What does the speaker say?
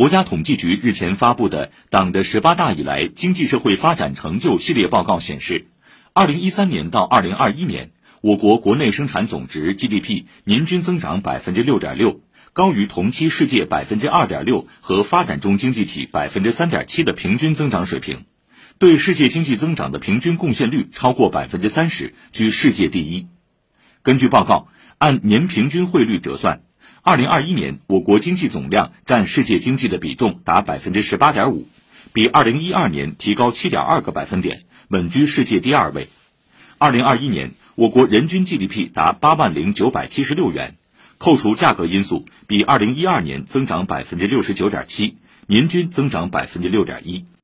国家统计局日前发布的党的十八大以来经济社会发展成就系列报告显示，二零一三年到二零二一年，我国国内生产总值 GDP 年均增长百分之六点六，高于同期世界百分之二点六和发展中经济体百分之三点七的平均增长水平，对世界经济增长的平均贡献率超过百分之三十，居世界第一。根据报告，按年平均汇率折算，二零二一年我国经济总量占世界经济的比重达百分之十八点五，比二零一二年提高七点二个百分点，稳居世界第二位。二零二一年，我国人均 GDP 达八万零九百七十六元，扣除价格因素，比二零一二年增长百分之六十九点七，年均增长百分之六点一。